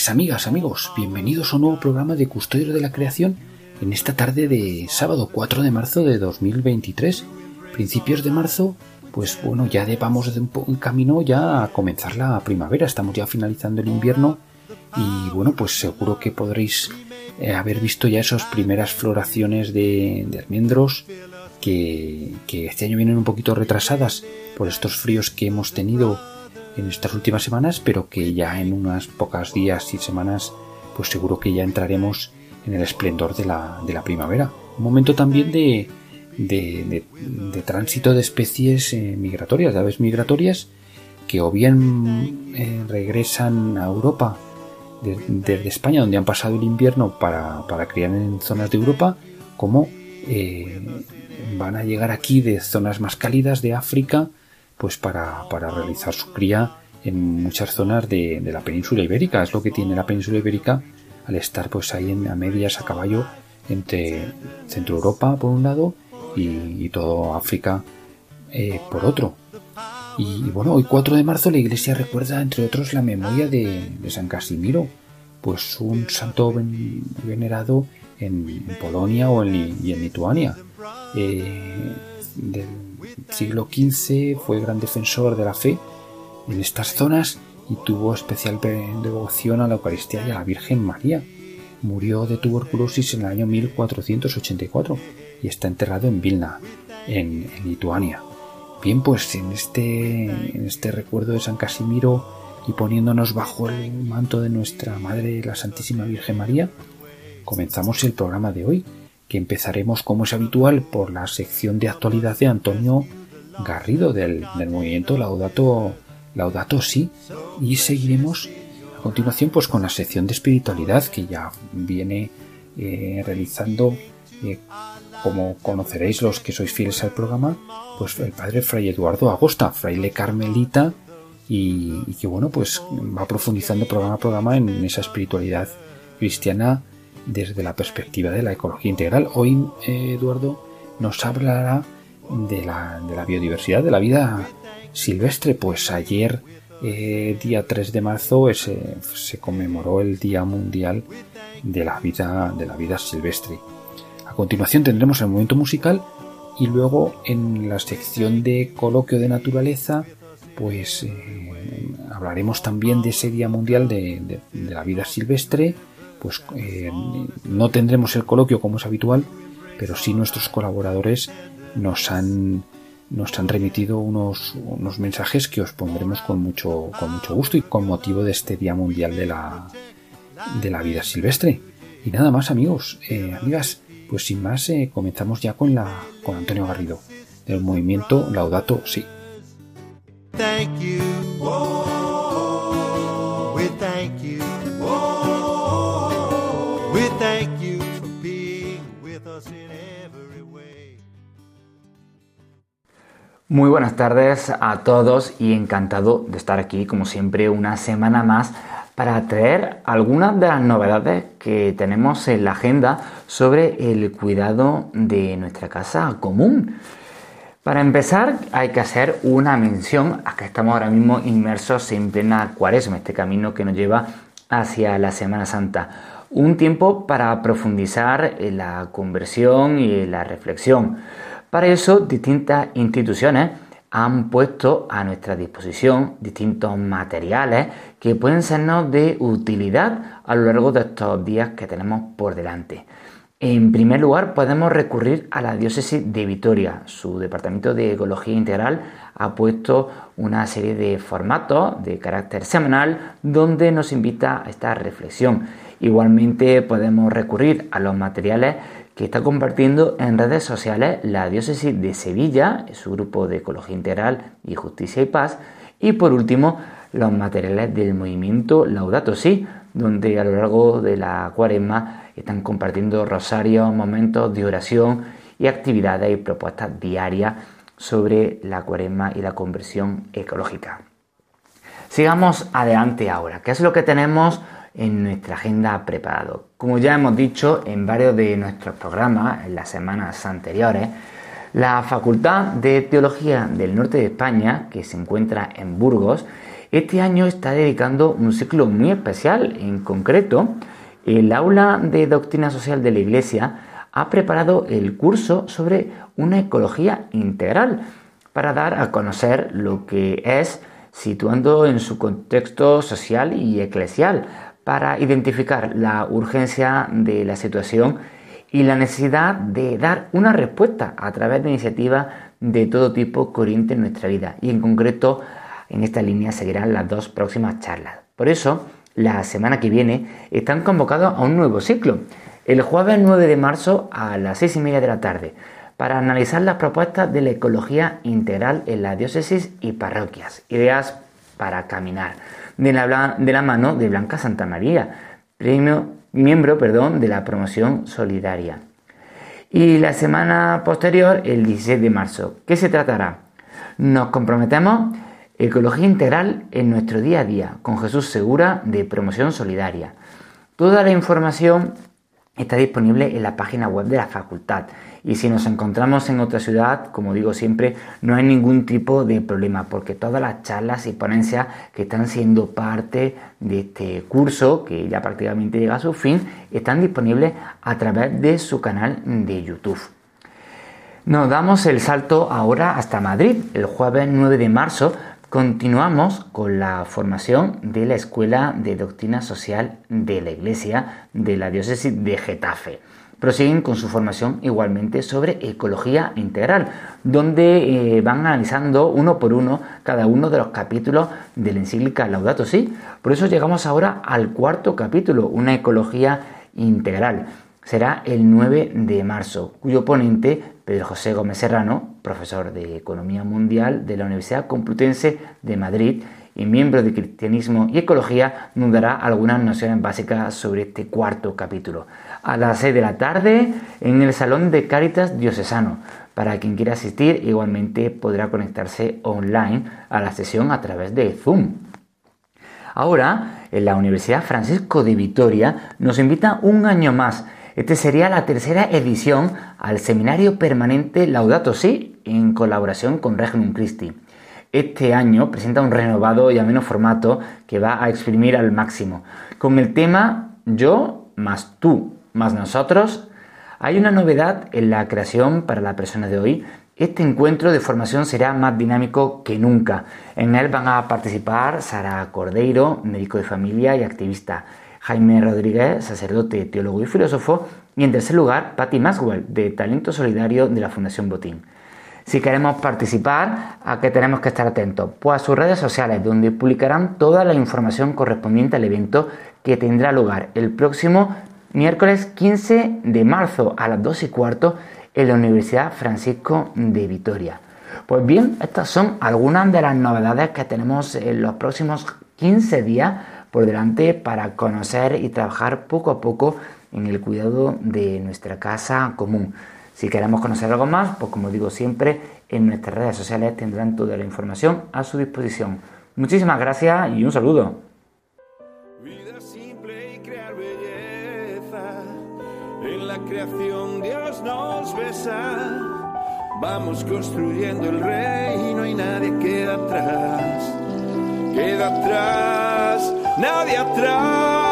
Tardes, amigas, amigos. Bienvenidos a un nuevo programa de Custodio de la Creación en esta tarde de sábado 4 de marzo de 2023. Principios de marzo, pues bueno, ya vamos de un, camino ya a comenzar la primavera. Estamos ya finalizando el invierno y bueno, pues seguro que podréis eh, haber visto ya esas primeras floraciones de, almendros que, que este año vienen un poquito retrasadas por estos fríos que hemos tenido en estas últimas semanas, pero que ya en unas pocas días y semanas, pues seguro que ya entraremos en el esplendor de la, de la primavera. Un momento también de, de, tránsito de especies eh, migratorias, de aves migratorias, que o bien eh, regresan a Europa desde España, donde han pasado el invierno para, para criar en zonas de Europa, como eh, van a llegar aquí de zonas más cálidas de África, pues para, realizar su cría en muchas zonas de, la península ibérica. Es lo que tiene la península ibérica al estar pues ahí en, a medias a caballo entre Centro Europa por un lado y, todo África eh, por otro. Y, bueno, hoy 4 de marzo la iglesia recuerda entre otros la memoria de, San Casimiro, pues un santo venerado en, Polonia o en, y en Lituania. Eh, siglo XV fue gran defensor de la fe en estas zonas y tuvo especial devoción a la Eucaristía y a la Virgen María. Murió de tuberculosis en el año 1484 y está enterrado en Vilna, en, Lituania. Bien, pues este, en este recuerdo de San Casimiro y poniéndonos bajo el manto de nuestra Madre, la Santísima Virgen María, comenzamos el programa de hoy que empezaremos como es habitual por la sección de actualidad de Antonio Garrido del, movimiento Laudato, Laudato Si y seguiremos a continuación pues con la sección de espiritualidad que ya viene eh, realizando eh, como conoceréis los que sois fieles al programa pues el padre Fray Eduardo Agosta, fraile carmelita y, y que bueno pues va profundizando programa a programa en esa espiritualidad cristiana desde la perspectiva de la ecología integral. Hoy, eh, Eduardo, nos hablará de la, biodiversidad, de la vida silvestre. Pues ayer, eh, día 3 de marzo, se conmemoró el Día Mundial de la Vida, de la vida Silvestre. A continuación tendremos el momento musical y luego en la sección de coloquio de naturaleza, pues eh, hablaremos también de ese Día Mundial de la Vida Silvestre pues eh, no tendremos el coloquio como es habitual, pero sí nuestros colaboradores nos han nos han remitido unos, unos mensajes que os pondremos con mucho, con mucho gusto y con motivo de este Día Mundial de la, de la Vida Silvestre. Y nada más amigos, eh, amigas, pues sin más eh, comenzamos ya con, la, con Antonio Garrido, del movimiento Laudato Si. Muy buenas tardes a todos y encantado de estar aquí como siempre una semana más para traer algunas de las novedades que tenemos en la agenda sobre el cuidado de nuestra casa común. Para empezar hay que hacer una mención a que estamos ahora mismo inmersos en plena cuaresma, este camino que nos lleva hacia la Semana Santa. Un tiempo para profundizar en la conversión y en la reflexión para eso, distintas instituciones han puesto a nuestra disposición distintos materiales que pueden sernos de utilidad a lo largo de estos días que tenemos por delante. En primer lugar, podemos recurrir a la diócesis de Vitoria. Su departamento de Ecología Integral ha puesto una serie de formatos de carácter semanal donde nos invita a esta reflexión Igualmente podemos recurrir a los materiales que está compartiendo en redes sociales la diócesis de Sevilla, su grupo de Ecología Integral y Justicia y Paz, y por último los materiales del movimiento Laudato Si, donde a lo largo de la cuaresma están compartiendo rosarios, momentos de oración y actividades y propuestas diarias sobre la cuaresma y la conversión ecológica. Sigamos adelante ahora. ¿Qué es lo que tenemos en nuestra agenda preparado. Como ya hemos dicho en varios de nuestros programas en las semanas anteriores, la Facultad de Teología del Norte de España, que se encuentra en Burgos, este año está dedicando un ciclo muy especial. En concreto, el aula de doctrina social de la Iglesia ha preparado el curso sobre una ecología integral para dar a conocer lo que es situando en su contexto social y eclesial, para identificar la urgencia de la situación y la necesidad de dar una respuesta a través de iniciativas de todo tipo que orienten nuestra vida. Y en concreto, en esta línea seguirán las dos próximas charlas. Por eso, la semana que viene están convocados a un nuevo ciclo, el jueves 9 de marzo a las 6 y media de la tarde, para analizar las propuestas de la ecología integral en la diócesis y parroquias, ideas para caminar de la, de la mano de Blanca Santa María, premio, miembro perdón, de la promoción solidaria. Y la semana posterior, el 16 de marzo, ¿qué se tratará? Nos comprometemos ecología integral en nuestro día a día con Jesús Segura de Promoción Solidaria. Toda la información está disponible en la página web de la facultad y si nos encontramos en otra ciudad, como digo siempre, no hay ningún tipo de problema porque todas las charlas y ponencias que están siendo parte de este curso, que ya prácticamente llega a su fin, están disponibles a través de su canal de YouTube. Nos damos el salto ahora hasta Madrid. El jueves 9 de marzo continuamos con la formación de la Escuela de Doctrina Social de la Iglesia de la Diócesis de Getafe prosiguen con su formación igualmente sobre ecología integral, donde eh, van analizando uno por uno cada uno de los capítulos de la encíclica Laudato Si. Por eso llegamos ahora al cuarto capítulo, una ecología integral. Será el 9 de marzo, cuyo ponente, Pedro José Gómez Serrano, profesor de Economía Mundial de la Universidad Complutense de Madrid, y miembro de Cristianismo y Ecología, nos dará algunas nociones básicas sobre este cuarto capítulo a las 6 de la tarde en el Salón de Cáritas Diocesano. Para quien quiera asistir, igualmente podrá conectarse online a la sesión a través de Zoom. Ahora, en la Universidad Francisco de Vitoria nos invita un año más. Este sería la tercera edición al seminario permanente Laudato Si en colaboración con Regnum Christi. Este año presenta un renovado y ameno formato que va a exprimir al máximo, con el tema Yo más tú, más nosotros, hay una novedad en la creación para la persona de hoy. Este encuentro de formación será más dinámico que nunca. En él van a participar Sara Cordeiro, médico de familia y activista, Jaime Rodríguez, sacerdote, teólogo y filósofo, y en tercer lugar, Patty Maswell, de Talento Solidario de la Fundación Botín. Si queremos participar, ¿a qué tenemos que estar atentos? Pues a sus redes sociales, donde publicarán toda la información correspondiente al evento que tendrá lugar el próximo miércoles 15 de marzo a las 2 y cuarto en la Universidad Francisco de Vitoria. Pues bien, estas son algunas de las novedades que tenemos en los próximos 15 días por delante para conocer y trabajar poco a poco en el cuidado de nuestra casa común. Si queremos conocer algo más, pues como digo siempre, en nuestras redes sociales tendrán toda la información a su disposición. Muchísimas gracias y un saludo. creación Dios nos besa. Vamos construyendo el reino y nadie queda atrás. Queda atrás, nadie atrás.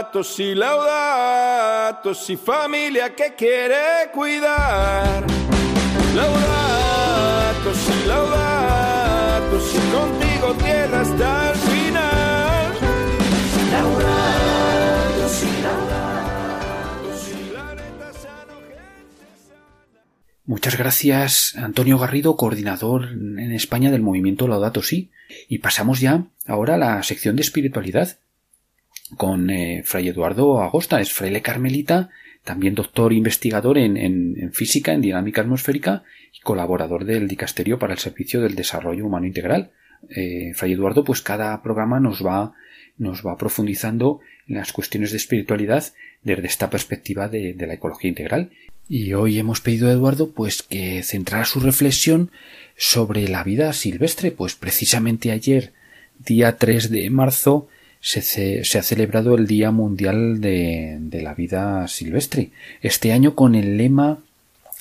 Laudato si, laudato si, familia que quiere cuidar. Laudato si, laudato si, contigo tierra hasta el final. Muchas gracias, Antonio Garrido, coordinador en España del movimiento Laudato Si. Y pasamos ya ahora a la sección de espiritualidad con eh, Fray Eduardo Agosta, es fraile carmelita, también doctor investigador en, en, física, en dinámica atmosférica y colaborador del Dicasterio para el Servicio del Desarrollo Humano Integral. Eh, Fray Eduardo, pues cada programa nos va, nos va profundizando en las cuestiones de espiritualidad desde esta perspectiva de, de la ecología integral. Y hoy hemos pedido a Eduardo pues que centrara su reflexión sobre la vida silvestre, pues precisamente ayer, día 3 de marzo, se, ha celebrado el Día Mundial de, la Vida Silvestre. Este año con el lema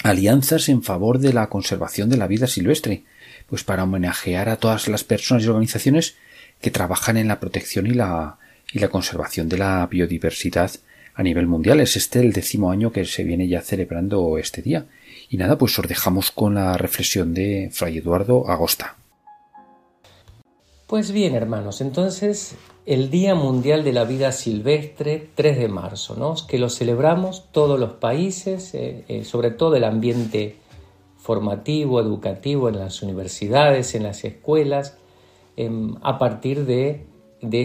Alianzas en favor de la conservación de la vida silvestre, pues para homenajear a todas las personas y organizaciones que trabajan en la protección y la, y la conservación de la biodiversidad a nivel mundial. Es este el décimo año que se viene ya celebrando este día. Y nada, pues os dejamos con la reflexión de Fray Eduardo Agosta. Pues bien, hermanos, entonces el Día Mundial de la Vida Silvestre, 3 de marzo, que lo celebramos todos los países, eh, eh, sobre todo el ambiente formativo, educativo, en las universidades, en las escuelas, em, a partir de, de,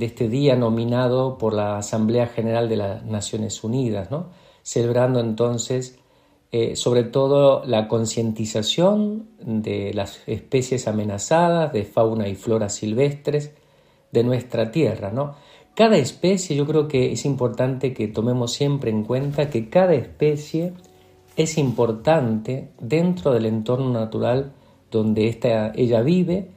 este día nominado por la Asamblea General de las Naciones Unidas, celebrando entonces eh, sobre todo la concientización de las especies amenazadas, de fauna y flora silvestres, de nuestra tierra, ¿no? Cada especie, yo creo que es importante que tomemos siempre en cuenta que cada especie es importante dentro del entorno natural donde ella vive,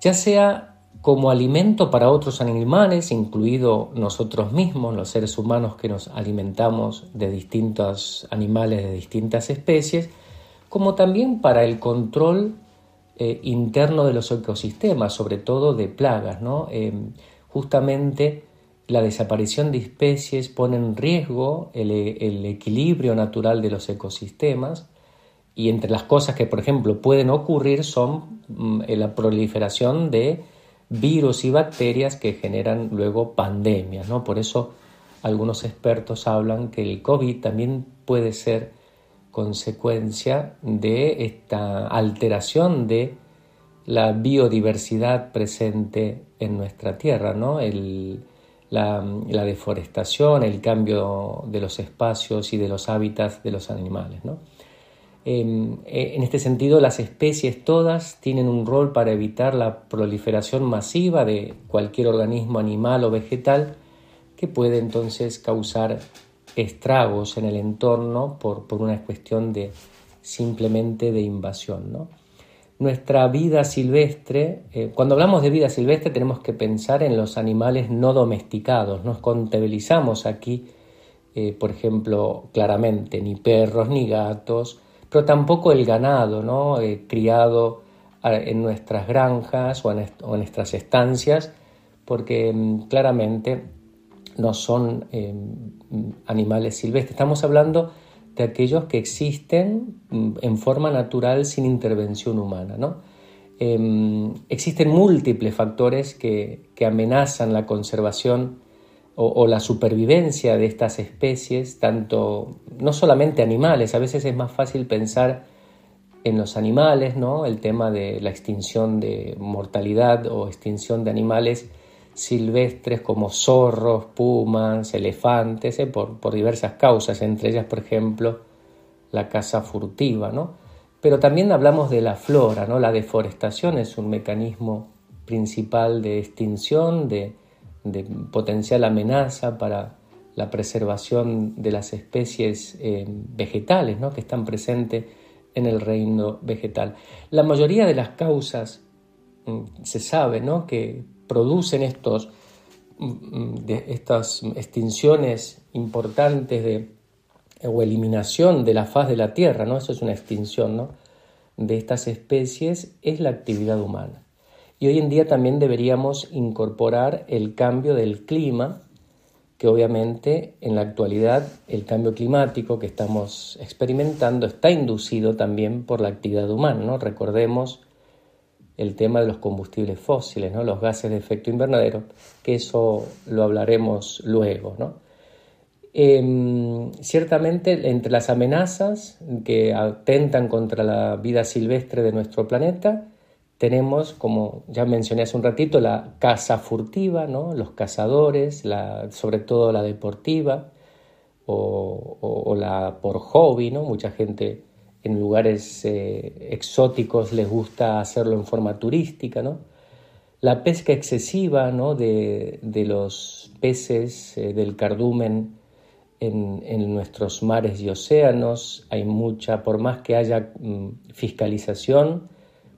ya sea como alimento para otros animales, incluido nosotros mismos, los seres humanos que nos alimentamos de distintos animales de distintas especies, como también para el control eh, interno de los ecosistemas, sobre todo de plagas. ¿no? Eh, justamente la desaparición de especies pone en riesgo el, equilibrio natural de los ecosistemas y entre las cosas que, por ejemplo, pueden ocurrir son mm, la proliferación de virus y bacterias que generan luego pandemias. ¿no? Por eso algunos expertos hablan que el COVID también puede ser consecuencia de esta alteración de la biodiversidad presente en nuestra tierra, ¿no? la, deforestación, el cambio de los espacios y de los hábitats de los animales. Em, e, en este sentido, las especies todas tienen un rol para evitar la proliferación masiva de cualquier organismo animal o vegetal que puede entonces causar estragos en el entorno por, una cuestión de simplemente de invasión. ¿no? Nuestra vida silvestre, eh, cuando hablamos de vida silvestre tenemos que pensar en los animales no domesticados, nos contabilizamos aquí, eh, por ejemplo, claramente ni perros ni gatos, pero tampoco el ganado, ¿no? Eh, criado en nuestras granjas o en, o en nuestras estancias, porque mm, claramente no son eh, animales silvestres. Estamos hablando de aquellos que existen mm, en forma natural sin intervención humana. ¿no? Em, existen múltiples factores que, amenazan la conservación o, la supervivencia de estas especies, tanto no solamente animales, a veces es más fácil pensar en los animales, ¿no? el tema de la extinción de mortalidad o extinción de animales silvestres como zorros, pumas, elefantes, eh, por, diversas causas, entre ellas, por ejemplo, la caza furtiva, ¿no? Pero también hablamos de la flora, ¿no? La deforestación es un mecanismo principal de extinción, de, potencial amenaza para la preservación de las especies eh, vegetales ¿no? que están presentes en el reino vegetal. La mayoría de las causas mm, se sabe ¿no? que producen estos, mm, de estas extinciones importantes de, o eliminación de la faz de la Tierra, ¿no? eso es una extinción ¿no? de estas especies, es la actividad humana. Y hoy en día también deberíamos incorporar el cambio del clima, que obviamente en la actualidad el cambio climático que estamos experimentando está inducido también por la actividad humana. ¿no? Recordemos el tema de los combustibles fósiles, ¿no? los gases de efecto invernadero, que eso lo hablaremos luego. ¿no? Em, ciertamente, entre las amenazas que atentan contra la vida silvestre de nuestro planeta, tenemos, como ya mencioné hace un ratito, la caza furtiva, ¿no? los cazadores, sobre todo la deportiva o, la por hobby, ¿no? mucha gente en lugares eh, exóticos les gusta hacerlo en forma turística, ¿no? la pesca excesiva ¿no? de, los peces eh, del cardumen en, nuestros mares y océanos, hay mucha, por más que haya mm, fiscalización,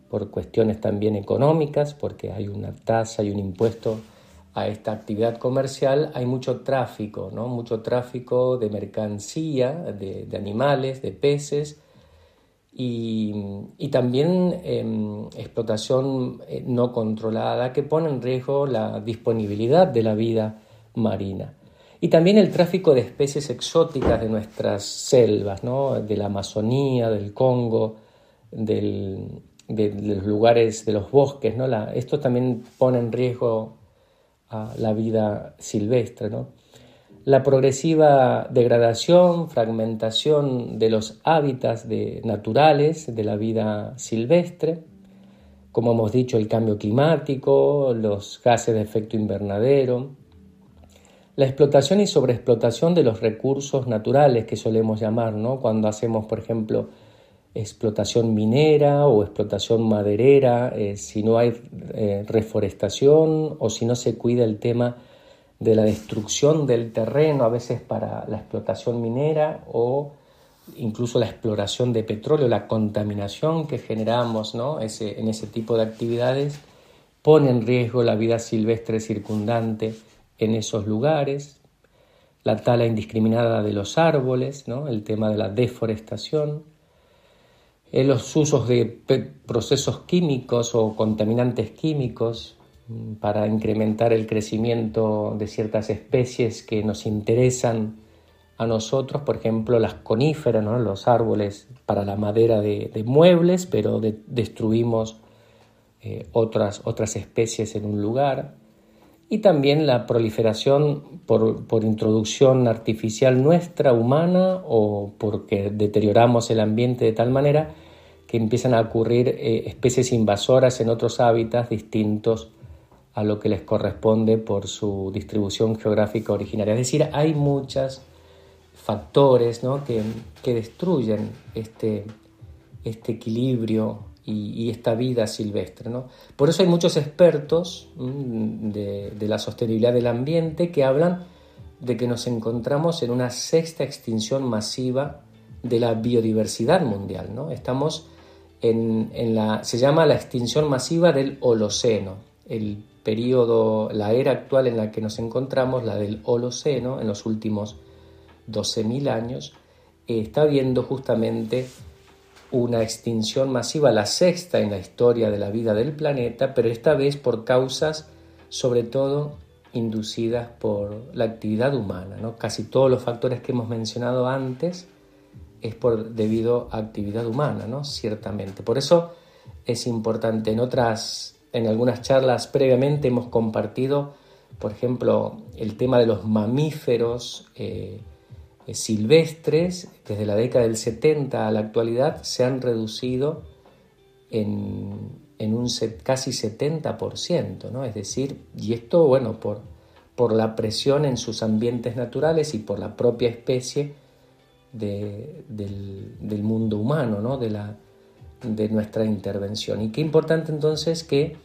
por cuestiones también económicas, porque hay una tasa y un impuesto a esta actividad comercial, hay mucho tráfico, ¿no? mucho tráfico de mercancía, de, animales, de peces, y, también em, explotación eh, no controlada que pone en riesgo la disponibilidad de la vida marina. Y también el tráfico de especies exóticas de nuestras selvas, ¿no? de la Amazonía, del Congo, del, de, los lugares, de los bosques. ¿no? esto también pone en riesgo a la vida silvestre. ¿no? La progresiva degradación, fragmentación de los hábitats de, naturales de la vida silvestre, como hemos dicho, el cambio climático, los gases de efecto invernadero, la explotación y sobreexplotación de los recursos naturales que solemos llamar, ¿no? Cuando hacemos, por ejemplo, explotación minera o explotación maderera, eh, si no hay eh, reforestación o si no se cuida el tema de la destrucción del terreno, a veces para la explotación minera o incluso la exploración de petróleo, la contaminación que generamos ¿no? ese, en ese tipo de actividades, pone en riesgo la vida silvestre circundante en esos lugares, la tala indiscriminada de los árboles, ¿no? el tema de la deforestación, eh, los usos de procesos químicos o contaminantes químicos para incrementar el crecimiento de ciertas especies que nos interesan a nosotros, por ejemplo las coníferas, ¿no? los árboles para la madera de, muebles, pero destruimos eh, otras, otras especies en un lugar y también la proliferación por, introducción artificial nuestra, humana, o porque deterioramos el ambiente de tal manera que empiezan a ocurrir eh, especies invasoras en otros hábitats distintos a lo que les corresponde por su distribución geográfica originaria. Es decir, hay muchos factores que, que, destruyen este, este equilibrio y, esta vida silvestre. ¿no? Por eso hay muchos expertos mm, de, la sostenibilidad del ambiente que hablan de que nos encontramos en una sexta extinción masiva de la biodiversidad mundial. ¿no? Estamos en, en, la, se llama la extinción masiva del Holoceno, el periodo, la era actual en la que nos encontramos, la del Holoceno, en los últimos 12.000 años, está viendo justamente una extinción masiva, la sexta en la historia de la vida del planeta, pero esta vez por causas sobre todo inducidas por la actividad humana. ¿no? Casi todos los factores que hemos mencionado antes es por, debido a actividad humana, ¿no? ciertamente. Por eso es importante. En otras, en algunas charlas previamente hemos compartido, por ejemplo, el tema de los mamíferos. Eh, eh, silvestres desde la década del 70 a la actualidad se han reducido en, un casi 70%, ¿no? Es decir, y esto, bueno, por, por la presión en sus ambientes naturales y por la propia especie del, mundo humano, ¿no? De nuestra intervención. Y qué importante entonces que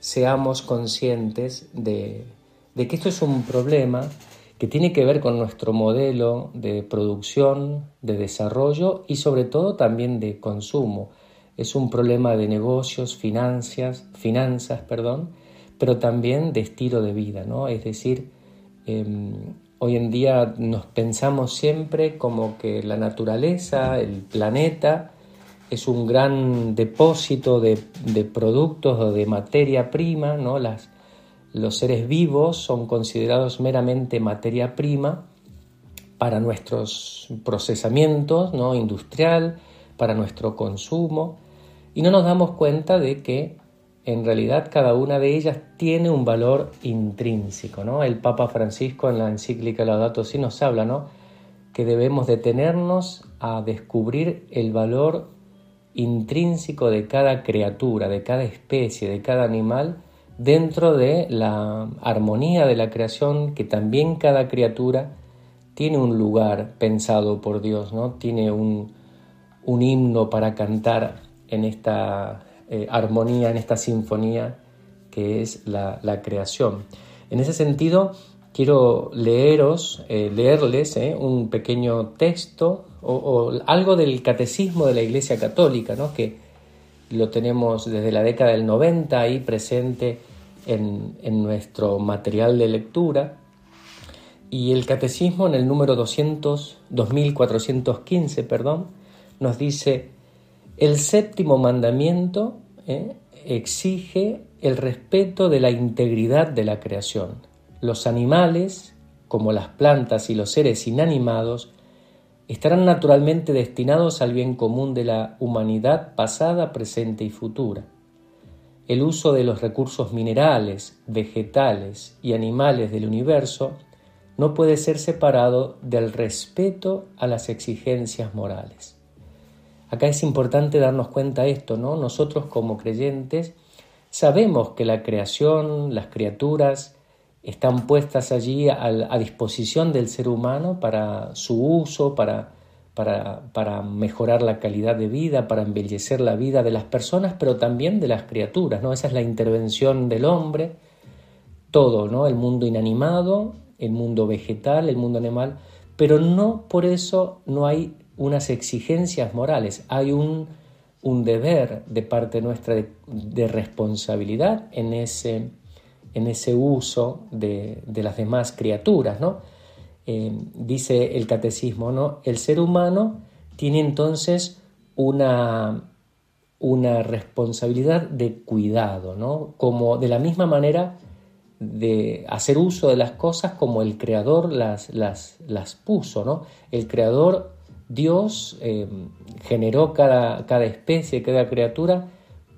seamos conscientes de, que esto es un problema que tiene que ver con nuestro modelo de producción, de desarrollo y sobre todo también de consumo. Es un problema de negocios, finanzas, finanzas, perdón, pero también de estilo de vida, ¿no? Es decir, em, hoy en día nos pensamos siempre como que la naturaleza, el planeta, es un gran depósito de, de productos o de materia prima, ¿no? Las, los seres vivos son considerados meramente materia prima para nuestros procesamientos ¿no? industrial, para nuestro consumo, y no nos damos cuenta de que en realidad cada una de ellas tiene un valor intrínseco. ¿no? El Papa Francisco en la encíclica Laudato Si nos habla ¿no? que debemos detenernos a descubrir el valor intrínseco de cada criatura, de cada especie, de cada animal, dentro de la armonía de la creación, que también cada criatura tiene un lugar pensado por Dios, ¿no? Tiene un, himno para cantar en esta eh, armonía, en esta sinfonía que es la, creación. En ese sentido, quiero leeros, eh, leerles eh, un pequeño texto o, algo del catecismo de la Iglesia Católica, ¿no? que lo tenemos desde la década del 90 ahí presente en, nuestro material de lectura. Y el catecismo en el número 200, 2415 perdón, nos dice, el séptimo mandamiento ¿eh? exige el respeto de la integridad de la creación. Los animales, como las plantas y los seres inanimados, estarán naturalmente destinados al bien común de la humanidad pasada, presente y futura. El uso de los recursos minerales, vegetales y animales del universo no puede ser separado del respeto a las exigencias morales. Acá es importante darnos cuenta de esto, ¿no? Nosotros como creyentes sabemos que la creación, las criaturas, están puestas allí a, disposición del ser humano para su uso, para, para, mejorar la calidad de vida, para embellecer la vida de las personas, pero también de las criaturas, ¿no? Esa es la intervención del hombre, todo, ¿no? El mundo inanimado, el mundo vegetal, el mundo animal, pero no por eso no hay unas exigencias morales, hay un, un deber de parte nuestra de, de responsabilidad en ese en ese uso de, las demás criaturas, ¿no? Eh, dice el catecismo, ¿no? El ser humano tiene entonces una, una responsabilidad de cuidado, ¿no? Como de la misma manera de hacer uso de las cosas como el creador las, las, las puso, ¿no? El creador, Dios, eh, generó cada, cada especie, cada criatura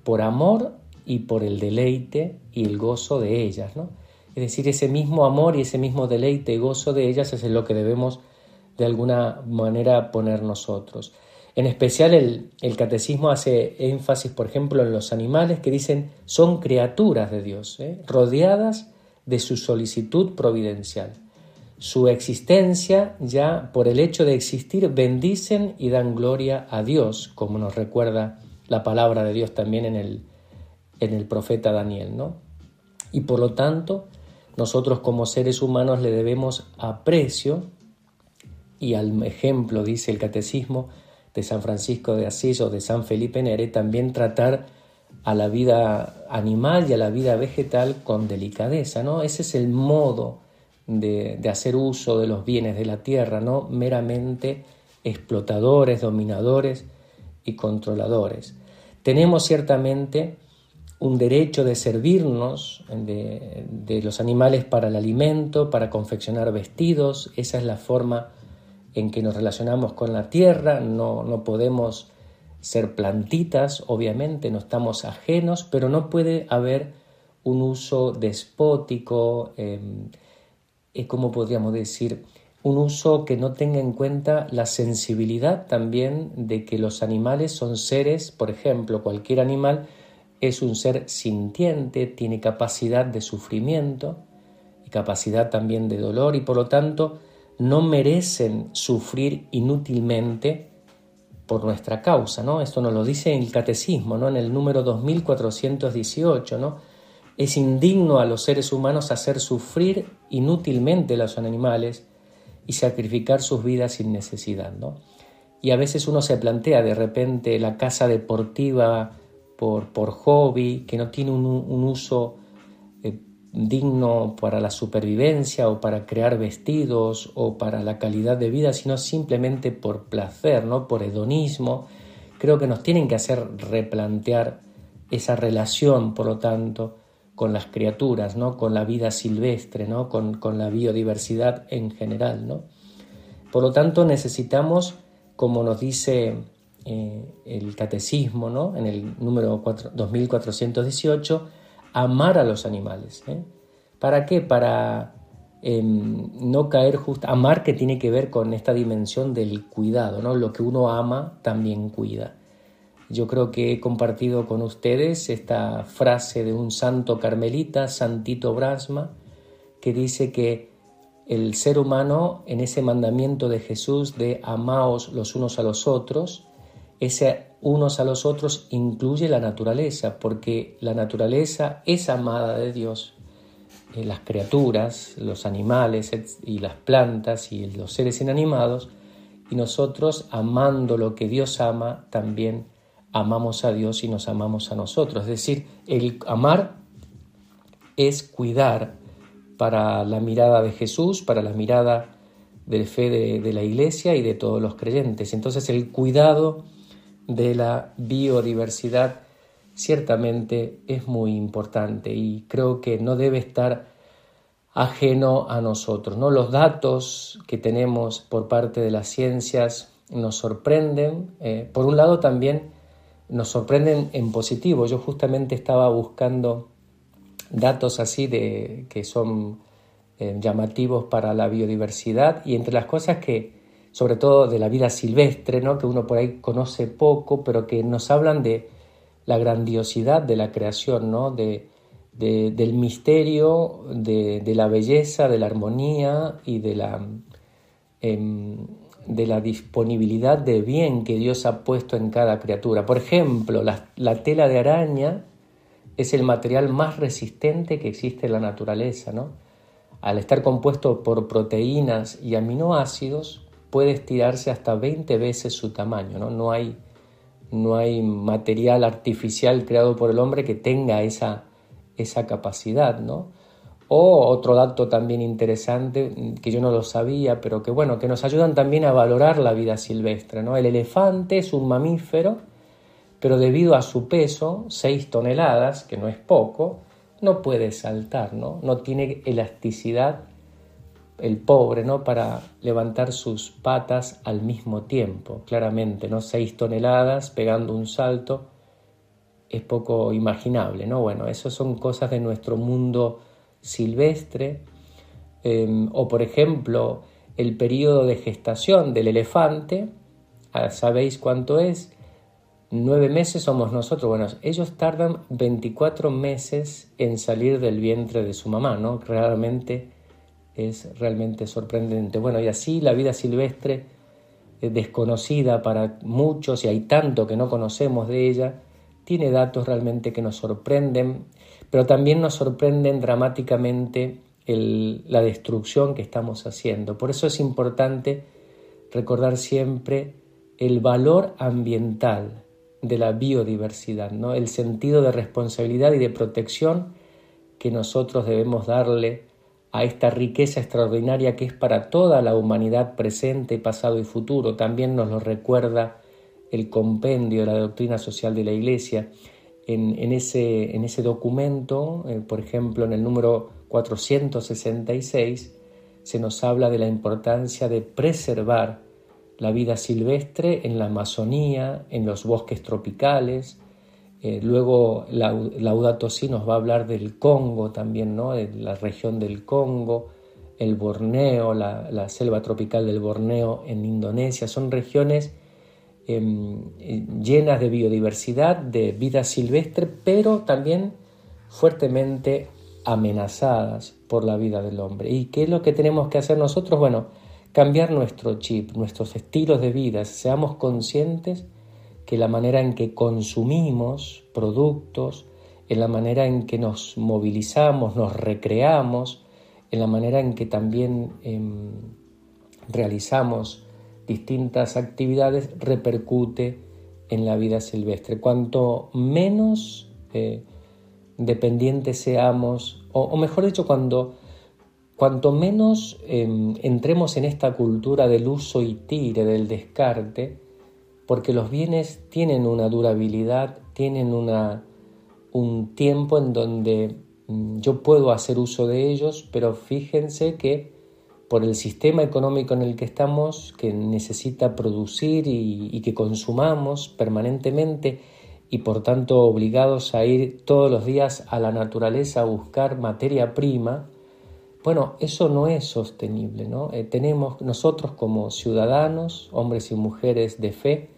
por amor y por el deleite y el gozo de ellas. ¿no? Es decir, ese mismo amor y ese mismo deleite y gozo de ellas es lo que debemos de alguna manera poner nosotros. En especial el, el, catecismo hace énfasis, por ejemplo, en los animales que dicen son criaturas de Dios, ¿eh? rodeadas de su solicitud providencial. Su existencia ya por el hecho de existir bendicen y dan gloria a Dios, como nos recuerda la palabra de Dios también en el, en el profeta Daniel, ¿no? Y por lo tanto, nosotros como seres humanos le debemos aprecio y al ejemplo, dice el catecismo de San Francisco de Asís o de San Felipe Nere, también tratar a la vida animal y a la vida vegetal con delicadeza, ¿no? Ese es el modo de, de hacer uso de los bienes de la tierra, no meramente explotadores, dominadores y controladores. Tenemos ciertamente un derecho de servirnos de, los animales para el alimento, para confeccionar vestidos, esa es la forma en que nos relacionamos con la tierra, no, no podemos ser plantitas, obviamente, no estamos ajenos, pero no puede haber un uso despótico, eh, ¿cómo podríamos decir? Un uso que no tenga en cuenta la sensibilidad también de que los animales son seres, por ejemplo, cualquier animal es un ser sintiente, tiene capacidad de sufrimiento y capacidad también de dolor y por lo tanto no merecen sufrir inútilmente por nuestra causa, ¿no? Esto nos lo dice el catecismo, ¿no? En el número 2418, ¿no? Es indigno a los seres humanos hacer sufrir inútilmente a los animales y sacrificar sus vidas sin necesidad, ¿no? Y a veces uno se plantea de repente la casa deportiva por, hobby, que no tiene un, uso eh, digno para la supervivencia o para crear vestidos o para la calidad de vida, sino simplemente por placer, ¿no? por hedonismo, creo que nos tienen que hacer replantear esa relación, por lo tanto, con las criaturas, ¿no? con la vida silvestre, ¿no? con, con la biodiversidad en general. ¿no? Por lo tanto, necesitamos, como nos dice eh, el catecismo, ¿no? en el número 2418, amar a los animales. ¿eh? ¿Para qué? Para em, no caer justo, amar que tiene que ver con esta dimensión del cuidado, ¿no? lo que uno ama también cuida. Yo creo que he compartido con ustedes esta frase de un santo carmelita, Santito Brasma, que dice que el ser humano en ese mandamiento de Jesús de amaos los unos a los otros, ese unos a los otros incluye la naturaleza, porque la naturaleza es amada de Dios. Eh, las criaturas, los animales y las plantas y los seres inanimados, y nosotros, amando lo que Dios ama, también amamos a Dios y nos amamos a nosotros. Es decir, el amar es cuidar para la mirada de Jesús, para la mirada de fe de la iglesia y de todos los creyentes. Entonces el cuidado de la biodiversidad ciertamente es muy importante y creo que no debe estar ajeno a nosotros. ¿no? Los datos que tenemos por parte de las ciencias nos sorprenden. Eh, por un lado también nos sorprenden en positivo. Yo justamente estaba buscando datos así de que son eh, llamativos para la biodiversidad y entre las cosas que sobre todo de la vida silvestre, ¿no? que uno por ahí conoce poco, pero que nos hablan de la grandiosidad de la creación, ¿no? de, del misterio, de, la belleza, de la armonía y de la, em, de la disponibilidad de bien que Dios ha puesto en cada criatura. Por ejemplo, la, la tela de araña es el material más resistente que existe en la naturaleza. ¿no? Al estar compuesto por proteínas y aminoácidos, puede estirarse hasta 20 veces su tamaño. ¿no? No, hay, no hay material artificial creado por el hombre que tenga esa, esa capacidad. ¿no? O otro dato también interesante, que yo no lo sabía, pero que bueno, que nos ayudan también a valorar la vida silvestre. ¿no? El elefante es un mamífero, pero debido a su peso, 6 toneladas, que no es poco, no puede saltar, ¿no? no tiene elasticidad el pobre, ¿no? Para levantar sus patas al mismo tiempo, claramente, ¿no? Seis toneladas pegando un salto es poco imaginable, ¿no? Bueno, eso son cosas de nuestro mundo silvestre. Em, o, por ejemplo, el periodo de gestación del elefante, ah, ¿sabéis cuánto es? Nueve meses somos nosotros. Bueno, ellos tardan 24 meses en salir del vientre de su mamá, ¿no? Realmente es realmente sorprendente. Bueno, y así la vida silvestre, es desconocida para muchos, y hay tanto que no conocemos de ella, tiene datos realmente que nos sorprenden, pero también nos sorprenden dramáticamente la destrucción que estamos haciendo. Por eso es importante recordar siempre el valor ambiental de la biodiversidad, ¿no? el sentido de responsabilidad y de protección que nosotros debemos darle a esta riqueza extraordinaria que es para toda la humanidad presente, pasado y futuro. También nos lo recuerda el compendio de la doctrina social de la Iglesia. En, ese, en ese, documento, eh, por ejemplo, en el número 466, se nos habla de la importancia de preservar la vida silvestre en la Amazonía, en los bosques tropicales, eh, luego Laudato Si nos va a hablar del Congo también, ¿no? de la región del Congo, el Borneo, la, selva tropical del Borneo en Indonesia. Son regiones em, llenas de biodiversidad, de vida silvestre, pero también fuertemente amenazadas por la vida del hombre. ¿Y qué es lo que tenemos que hacer nosotros? Bueno, cambiar nuestro chip, nuestros estilos de vida, seamos conscientes que la manera en que consumimos productos, en la manera en que nos movilizamos, nos recreamos, en la manera en que también em, realizamos distintas actividades, repercute en la vida silvestre. Cuanto menos eh, dependientes seamos, o, mejor dicho, cuando, cuanto menos em, entremos en esta cultura del uso y tire, del descarte, porque los bienes tienen una durabilidad, tienen una, un tiempo en donde mm, yo puedo hacer uso de ellos, pero fíjense que por el sistema económico en el que estamos, que necesita producir y, que consumamos permanentemente y por tanto obligados a ir todos los días a la naturaleza a buscar materia prima, bueno, eso no es sostenible, ¿no? Eh, tenemos nosotros como ciudadanos, hombres y mujeres de fe,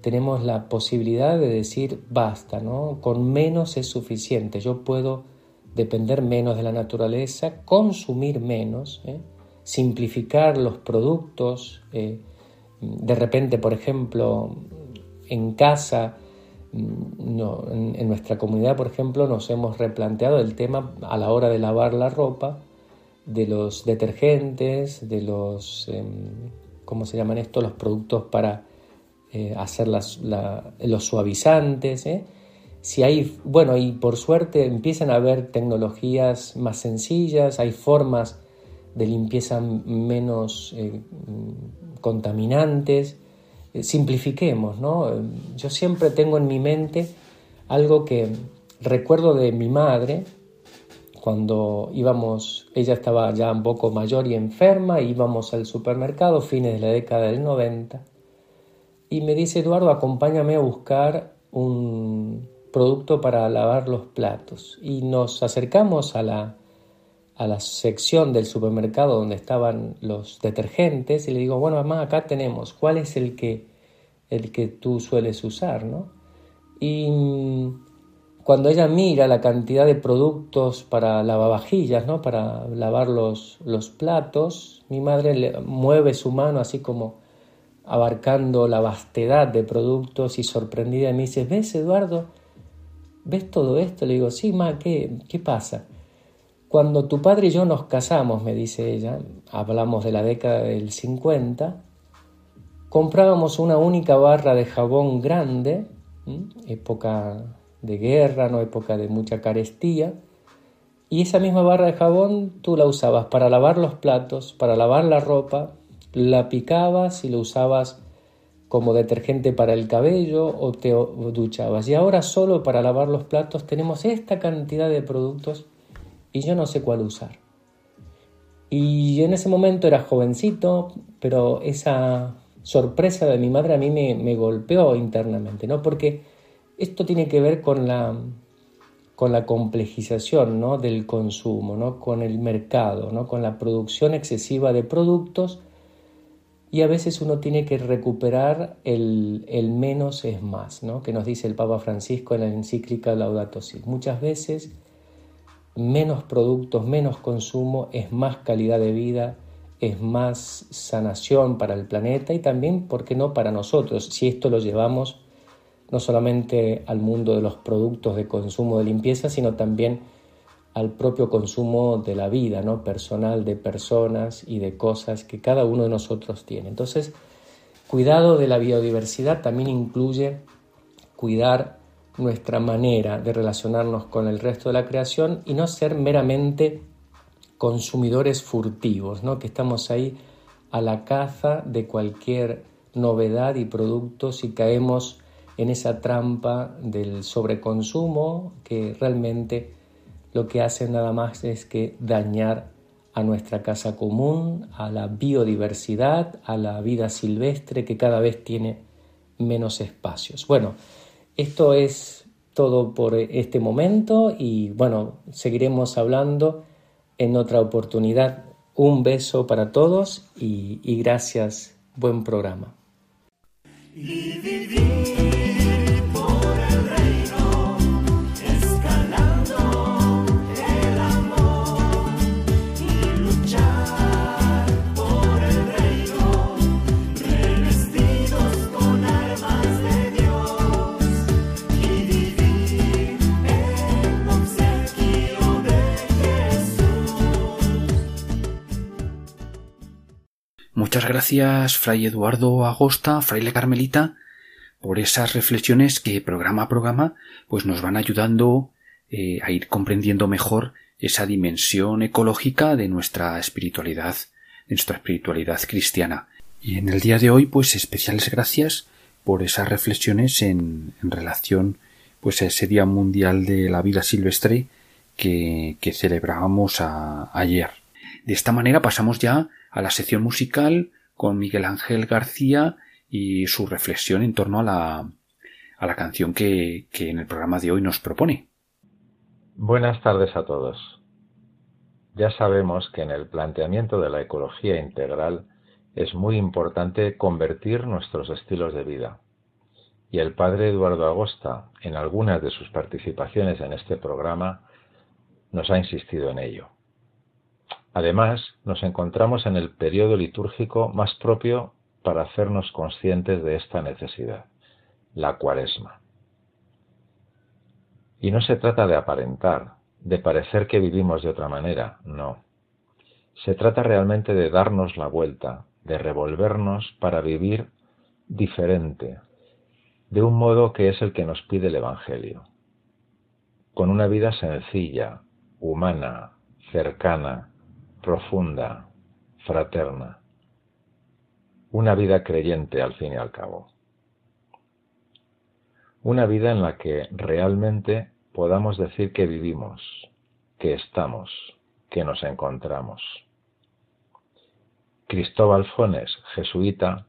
tenemos la posibilidad de decir basta, ¿no? Con menos es suficiente. Yo puedo depender menos de la naturaleza, consumir menos, ¿eh? simplificar los productos. Eh, de repente, por ejemplo, en casa, mm, en, nuestra comunidad, por ejemplo, nos hemos replanteado el tema a la hora de lavar la ropa, de los detergentes, de los, em, ¿cómo se llaman esto? Los productos para eh, hacer las, los suavizantes. ¿eh? Si hay, bueno, y por suerte empiezan a haber tecnologías más sencillas, hay formas de limpieza menos eh, contaminantes. Eh, simplifiquemos, ¿no? Yo siempre tengo en mi mente algo que recuerdo de mi madre, cuando íbamos, ella estaba ya un poco mayor y enferma, íbamos al supermercado, fines de la década del 90, y me dice, Eduardo, acompáñame a buscar un producto para lavar los platos. Y nos acercamos a la, a la sección del supermercado donde estaban los detergentes y le digo, bueno, mamá, acá tenemos, ¿cuál es el que, el que tú sueles usar? ¿no? Y mm, cuando ella mira la cantidad de productos para lavavajillas, ¿no? para lavar los, los platos, mi madre le mueve su mano así como abarcando la vastedad de productos y sorprendida me dice, ¿ves Eduardo? ¿Ves todo esto? Le digo, sí, ma, ¿qué, qué pasa? Cuando tu padre y yo nos casamos, me dice ella, hablamos de la década del 50, comprábamos una única barra de jabón grande, época de guerra, no época de mucha carestía, y esa misma barra de jabón tú la usabas para lavar los platos, para lavar la ropa, la picabas y lo usabas como detergente para el cabello o te duchabas. Y ahora solo para lavar los platos tenemos esta cantidad de productos y yo no sé cuál usar. Y en ese momento era jovencito, pero esa sorpresa de mi madre a mí me, golpeó internamente, ¿no? Porque esto tiene que ver con la, con la complejización ¿no? del consumo, ¿no? con el mercado, ¿no? con la producción excesiva de productos y a veces uno tiene que recuperar el, el menos es más, ¿no? que nos dice el Papa Francisco en la encíclica Laudato Si. Muchas veces menos productos, menos consumo es más calidad de vida, es más sanación para el planeta y también, ¿por qué no, para nosotros? Si esto lo llevamos no solamente al mundo de los productos de consumo de limpieza, sino también al propio consumo de la vida, ¿no? personal, de personas y de cosas que cada uno de nosotros tiene. Entonces, cuidado de la biodiversidad también incluye cuidar nuestra manera de relacionarnos con el resto de la creación y no ser meramente consumidores furtivos, ¿no? que estamos ahí a la caza de cualquier novedad y producto si caemos en esa trampa del sobreconsumo que realmente lo que hace nada más es que dañar a nuestra casa común, a la biodiversidad, a la vida silvestre que cada vez tiene menos espacios. Bueno, esto es todo por este momento y bueno, seguiremos hablando en otra oportunidad. Un beso para todos y, gracias. Buen programa. Muchas gracias, Fray Eduardo Agosta, Fraile Carmelita, por esas reflexiones que programa a programa pues nos van ayudando eh, a ir comprendiendo mejor esa dimensión ecológica de nuestra espiritualidad, de nuestra espiritualidad cristiana. Y en el día de hoy, pues especiales gracias por esas reflexiones en, relación pues a ese Día Mundial de la Vida Silvestre que, que celebrábamos ayer. De esta manera pasamos ya a la sección musical con Miguel Ángel García y su reflexión en torno a la, a la canción que, que en el programa de hoy nos propone. Buenas tardes a todos. Ya sabemos que en el planteamiento de la ecología integral es muy importante convertir nuestros estilos de vida. Y el padre Eduardo Agosta, en algunas de sus participaciones en este programa, nos ha insistido en ello. Además, nos encontramos en el periodo litúrgico más propio para hacernos conscientes de esta necesidad, la cuaresma. Y no se trata de aparentar, de parecer que vivimos de otra manera, no. Se trata realmente de darnos la vuelta, de revolvernos para vivir diferente, de un modo que es el que nos pide el Evangelio, con una vida sencilla, humana, cercana, profunda, fraterna, una vida creyente al fin y al cabo, una vida en la que realmente podamos decir que vivimos, que estamos, que nos encontramos. Cristóbal Fones, jesuita,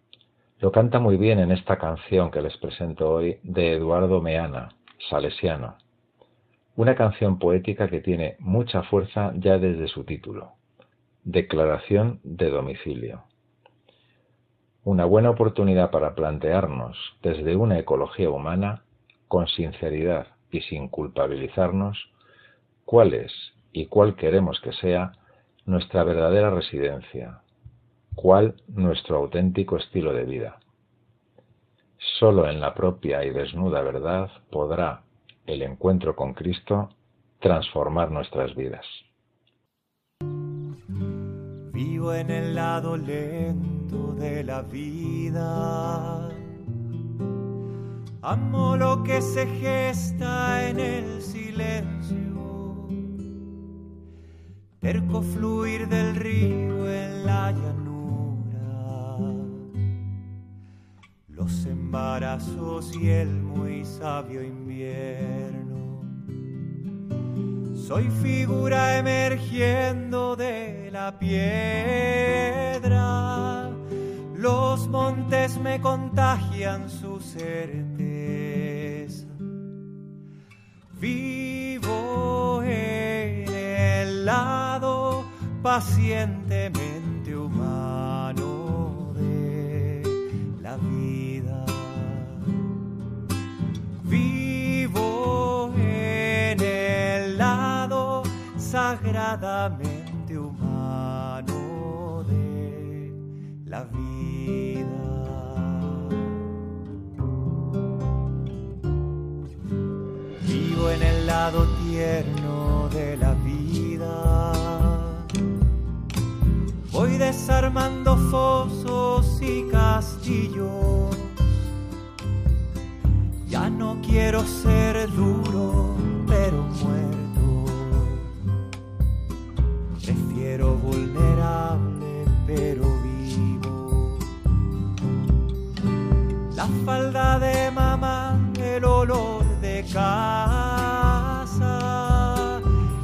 lo canta muy bien en esta canción que les presento hoy de Eduardo Meana, salesiano. Una canción poética que tiene mucha fuerza ya desde su título, Declaración de Domicilio. Una buena oportunidad para plantearnos desde una ecología humana, con sinceridad y sin culpabilizarnos, cuál es y cuál queremos que sea nuestra verdadera residencia, cuál nuestro auténtico estilo de vida. Solo en la propia y desnuda verdad podrá el encuentro con Cristo transformar nuestras vidas. Vivo en el lado lento de la vida. Amo lo que se gesta en el silencio. Terco fluir del río en la llanura los embarazos y el muy sabio invierno. Soy figura emergiendo de la piedra, los montes me contagian su certeza. Vivo en el lado pacientemente humano sagradamente humano de la vida. Vivo en el lado tierno de la vida. Voy desarmando fosos y castillos. Ya no quiero ser duro, pero vivo. La falda de mamá, el olor de casa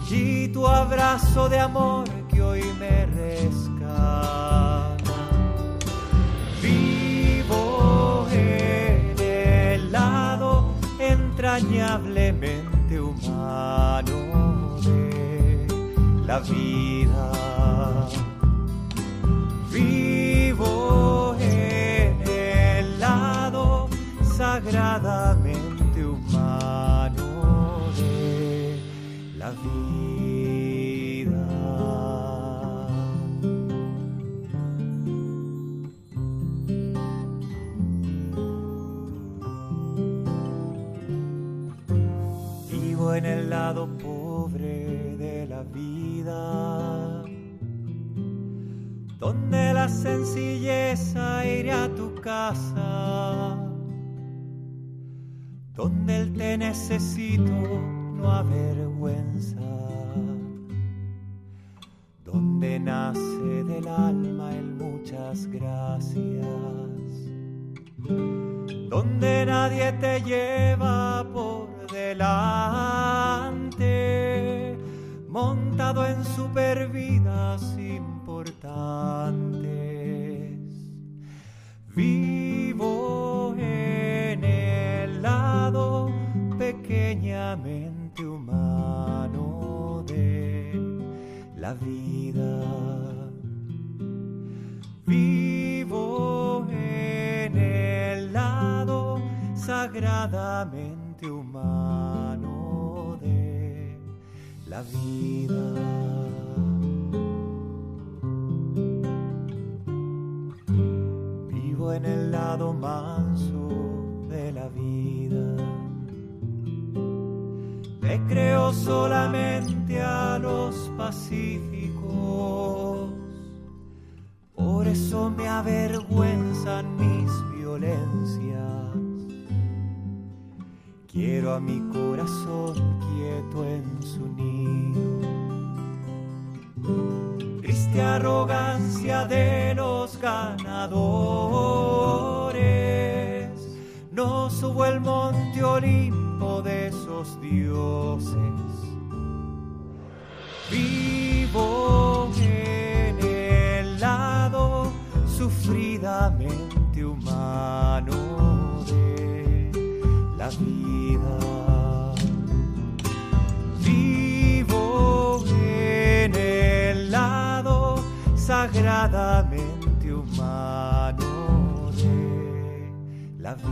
y tu abrazo de amor que hoy me rescata. Vivo en el lado entrañablemente humano de la vida. Sencilleza iré a tu casa, donde el te necesito no avergüenza, donde nace del alma el muchas gracias, donde nadie te lleva por delante, montado en super vida Vivo en el lado pequeñamente humano de la vida. Vivo en el lado sagradamente humano de la vida. En el lado manso de la vida. Me creo solamente a los pacíficos, por eso me avergüenzan mis violencias. Quiero a mi corazón quieto en su nido arrogancia de los ganadores. No subo el monte Olimpo de esos dioses. Vivo en el lado sufridamente humano de la vida. Sagradamente humano de la vida.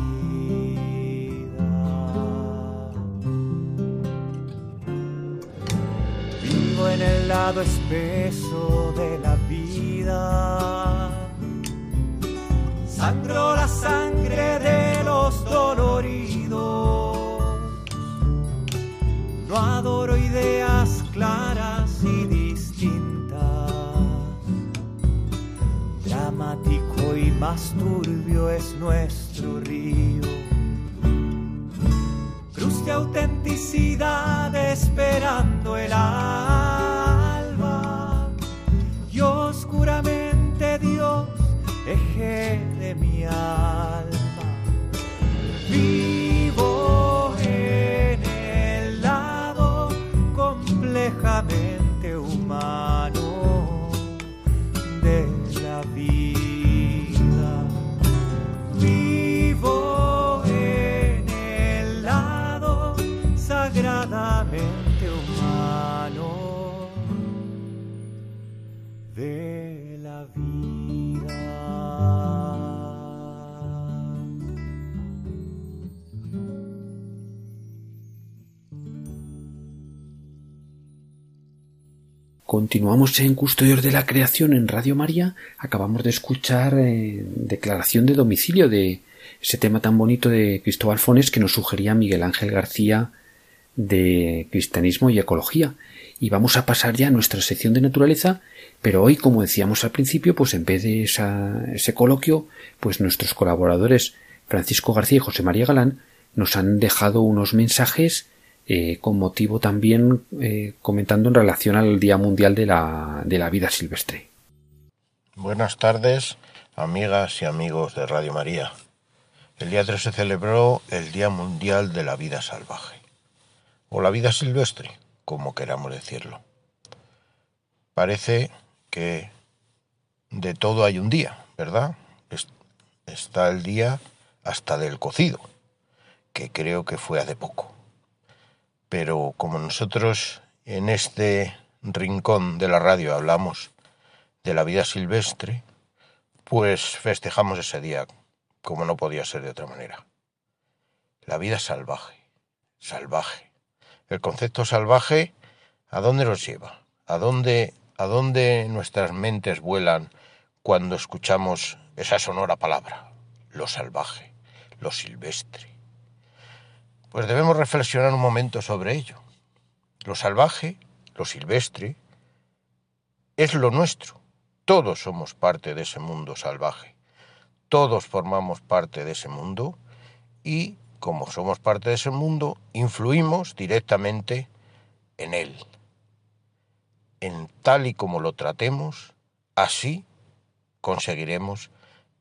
Vivo en el lado espeso de la vida. Sangro la sangre de los doloridos. No adoro ideas claras y más turbio es nuestro río. Cruz de autenticidad esperando el alba y oscuramente Dios, eje de mi alma. Continuamos en Custodios de la Creación en Radio María. Acabamos de escuchar eh, declaración de domicilio de ese tema tan bonito de Cristóbal Fones que nos sugería Miguel Ángel García de cristianismo y ecología. Y vamos a pasar ya a nuestra sección de naturaleza, pero hoy, como decíamos al principio, pues en vez de ese coloquio, pues nuestros colaboradores Francisco García y José María Galán nos han dejado unos mensajes eh, con motivo también eh, comentando en relación al Día Mundial de la, de la Vida Silvestre. Buenas tardes, amigas y amigos de Radio María. El día 3 se celebró el Día Mundial de la Vida Salvaje o la vida silvestre, como queramos decirlo. Parece que de todo hay un día, ¿verdad? Está el día hasta del cocido, que creo que fue hace poco. Pero como nosotros en este rincón de la radio hablamos de la vida silvestre, pues festejamos ese día como no podía ser de otra manera. La vida salvaje, salvaje, el concepto salvaje, ¿a dónde nos lleva? ¿A dónde, ¿A dónde nuestras mentes vuelan cuando escuchamos esa sonora palabra? Lo salvaje, lo silvestre. Pues debemos reflexionar un momento sobre ello. Lo salvaje, lo silvestre, es lo nuestro. Todos somos parte de ese mundo salvaje. Todos formamos parte de ese mundo y como somos parte de ese mundo, influimos directamente en él. En tal y como lo tratemos, así conseguiremos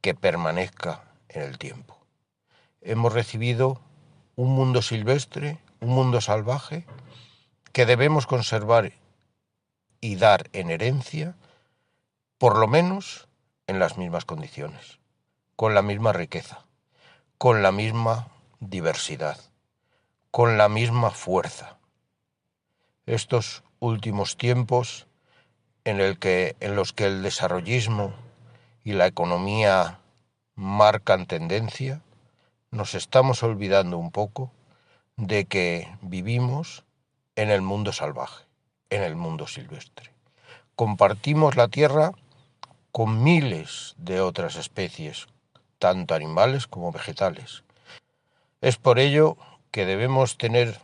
que permanezca en el tiempo. Hemos recibido un mundo silvestre, un mundo salvaje, que debemos conservar y dar en herencia por lo menos en las mismas condiciones, con la misma riqueza, con la misma diversidad, con la misma fuerza. Estos últimos tiempos en, los que el desarrollismo y la economía marcan tendencia, nos estamos olvidando un poco de que vivimos en el mundo salvaje, en el mundo silvestre. Compartimos la tierra con miles de otras especies, tanto animales como vegetales. Es por ello que debemos tener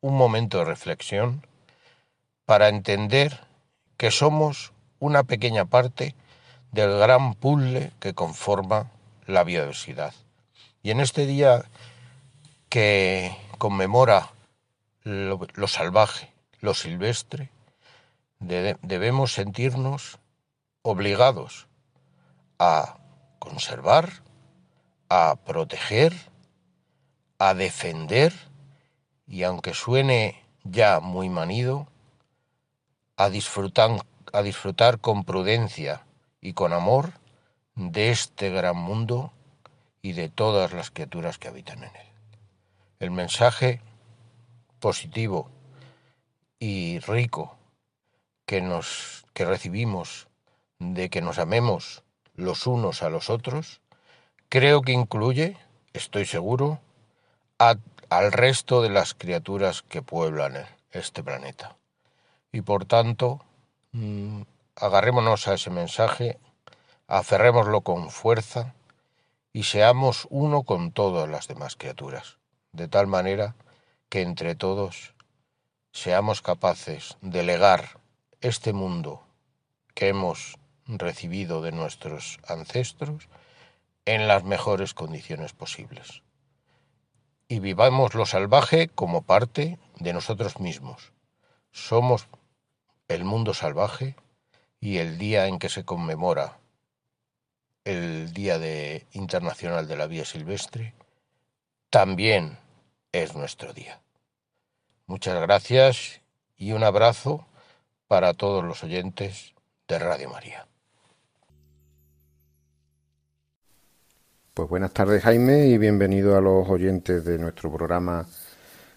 un momento de reflexión para entender que somos una pequeña parte del gran puzzle que conforma la biodiversidad. Y en este día que conmemora lo, salvaje, lo silvestre, debemos sentirnos obligados a conservar, a proteger, a defender y aunque suene ya muy manido, a disfrutar, a disfrutar con prudencia y con amor de este gran mundo y de todas las criaturas que habitan en él. El mensaje positivo y rico que nos que recibimos de que nos amemos los unos a los otros, creo que incluye, estoy seguro, al resto de las criaturas que pueblan este planeta. Y por tanto, mm, agarrémonos a ese mensaje, aferrémoslo con fuerza y seamos uno con todas las demás criaturas, de tal manera que entre todos seamos capaces de legar este mundo que hemos recibido de nuestros ancestros en las mejores condiciones posibles. Y vivamos lo salvaje como parte de nosotros mismos. Somos el mundo salvaje y el día en que se conmemora el Día de Internacional de la Vía Silvestre también es nuestro día. Muchas gracias y un abrazo para todos los oyentes de Radio María. Pues buenas tardes Jaime y bienvenido a los oyentes de nuestro programa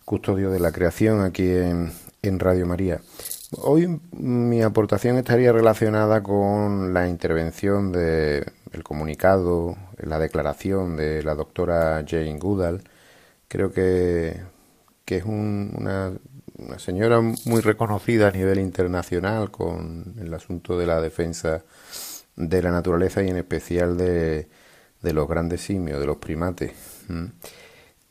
Custodio de la Creación aquí en, en Radio María. Hoy mi aportación estaría relacionada con la intervención de el comunicado, la declaración de la doctora Jane Goodall. Creo que, que es una, una, señora muy reconocida a nivel internacional con el asunto de la defensa de la naturaleza y en especial de, de los grandes simios, de los primates.